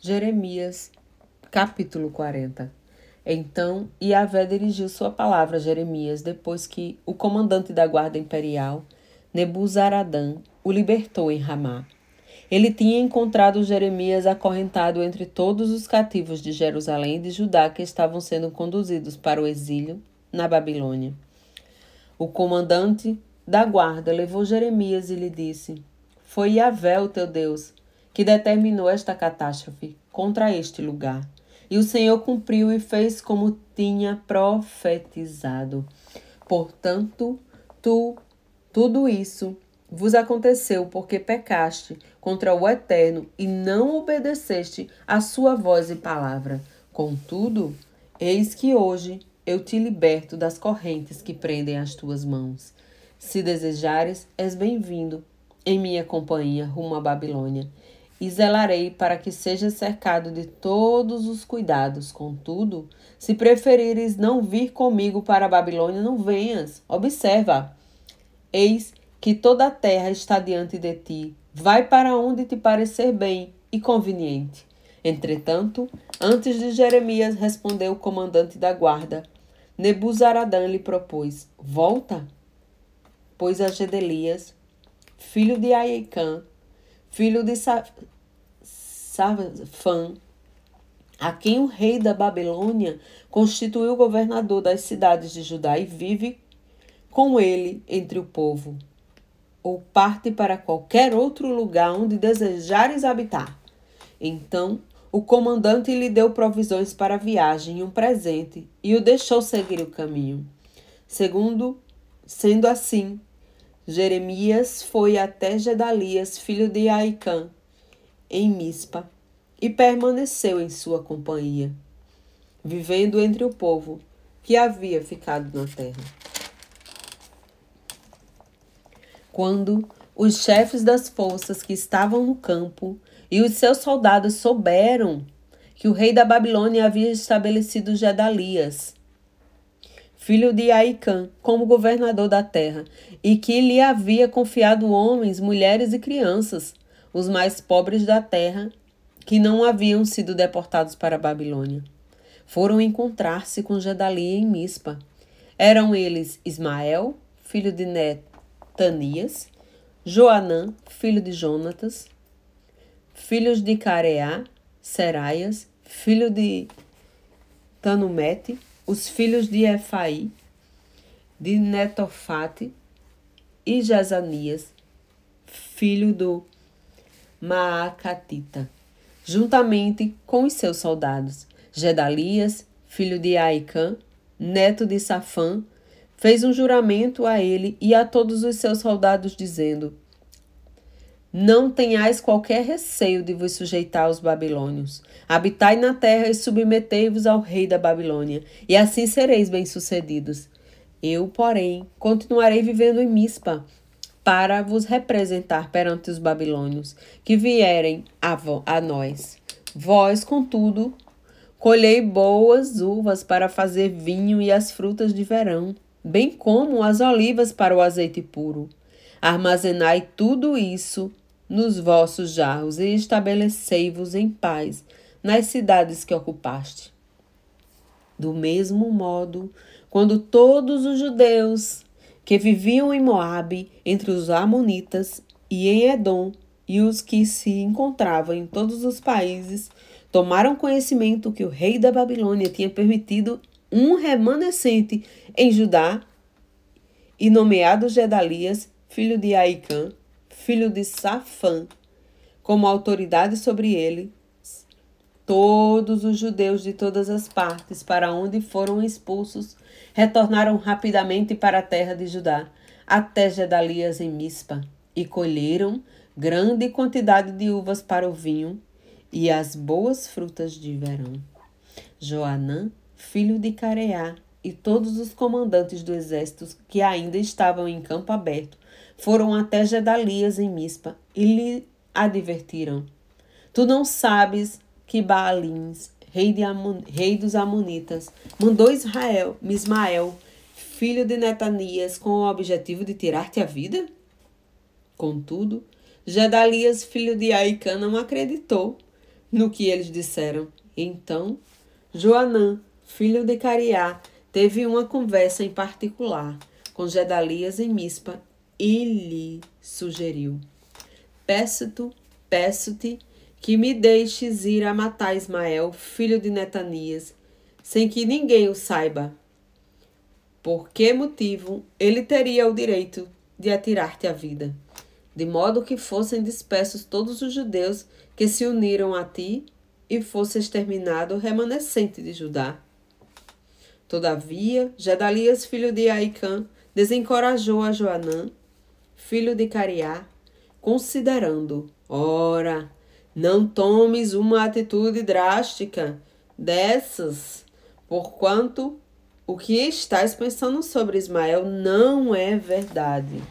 Jeremias, capítulo 40. Então Yahvé dirigiu sua palavra a Jeremias depois que o comandante da guarda imperial, Nebuzaradã, o libertou em Ramá. Ele tinha encontrado Jeremias acorrentado entre todos os cativos de Jerusalém e de Judá que estavam sendo conduzidos para o exílio na Babilônia. O comandante da guarda levou Jeremias e lhe disse: Foi Yahvé o teu Deus que determinou esta catástrofe contra este lugar. E o Senhor cumpriu e fez como tinha profetizado. Portanto, tu, tudo isso vos aconteceu porque pecaste contra o Eterno e não obedeceste a sua voz e palavra. Contudo, eis que hoje eu te liberto das correntes que prendem as tuas mãos. Se desejares, és bem-vindo em minha companhia rumo à Babilônia e zelarei para que seja cercado de todos os cuidados. Contudo, se preferires não vir comigo para a Babilônia, não venhas. Observa. Eis que toda a terra está diante de ti. Vai para onde te parecer bem e conveniente. Entretanto, antes de Jeremias respondeu o comandante da guarda, Nebuzaradã lhe propôs: Volta, pois a Gedelias, filho de Aicã, filho de Safã, a quem o rei da Babilônia constituiu governador das cidades de Judá e vive com ele entre o povo, ou parte para qualquer outro lugar onde desejares habitar. Então o comandante lhe deu provisões para a viagem e um presente, e o deixou seguir o caminho. Segundo, sendo assim, Jeremias foi até Gedalias, filho de Aicã, em Mispa e permaneceu em sua companhia, vivendo entre o povo que havia ficado na terra. Quando os chefes das forças que estavam no campo e os seus soldados souberam que o rei da Babilônia havia estabelecido Gedalias, filho de Aicã, como governador da terra, e que lhe havia confiado homens, mulheres e crianças, os mais pobres da terra, que não haviam sido deportados para a Babilônia. Foram encontrar-se com Gedalia em Mispa. Eram eles Ismael, filho de Netanias, Joanã, filho de Jonatas, filhos de Careá, Seraias, filho de Tanumete, os filhos de Efai, de Netofate e Jazanias, filho do Maacatita, juntamente com os seus soldados. Gedalias, filho de Aicã, neto de Safã, fez um juramento a ele e a todos os seus soldados, dizendo: Não tenhais qualquer receio de vos sujeitar aos babilônios. Habitai na terra e submetei-vos ao rei da Babilônia, e assim sereis bem-sucedidos. Eu, porém, continuarei vivendo em Mispa, para vos representar perante os babilônios que vierem a, a nós. Vós, contudo, colhei boas uvas para fazer vinho e as frutas de verão, bem como as olivas para o azeite puro. Armazenai tudo isso nos vossos jarros e estabelecei-vos em paz nas cidades que ocupaste. Do mesmo modo, quando todos os judeus que viviam em Moabe, entre os Amonitas, e em Edom, e os que se encontravam em todos os países, tomaram conhecimento que o rei da Babilônia tinha permitido um remanescente em Judá e nomeado Gedalias, filho de Aicã, filho de Safã, como autoridade sobre ele, todos os judeus de todas as partes para onde foram expulsos retornaram rapidamente para a terra de Judá, até Gedalias em Mispa, e colheram grande quantidade de uvas para o vinho e as boas frutas de verão. Joanã, filho de Careá, e todos os comandantes do exército que ainda estavam em campo aberto foram até Gedalias em Mispa e lhe advertiram: Tu não sabes que Baalins rei, de Amon, rei dos Amonitas, mandou Israel, Mismael, filho de Netanias, com o objetivo de tirar-te a vida? Contudo, Gedalias, filho de Aicã, não acreditou, no que eles disseram. Então, Joanã, filho de Cariá, teve uma conversa em particular com Gedalias em Mispa e lhe sugeriu: Peço-te, peço-te que me deixes ir a matar Ismael, filho de Netanias, sem que ninguém o saiba. Por que motivo ele teria o direito de atirar-te a vida? De modo que fossem dispersos todos os judeus que se uniram a ti e fosse exterminado o remanescente de Judá. Todavia, Gedalias, filho de Aicã, desencorajou a Joanã, filho de Cariá, considerando: ora, não tomes uma atitude drástica dessas, porquanto o que estás pensando sobre Ismael não é verdade.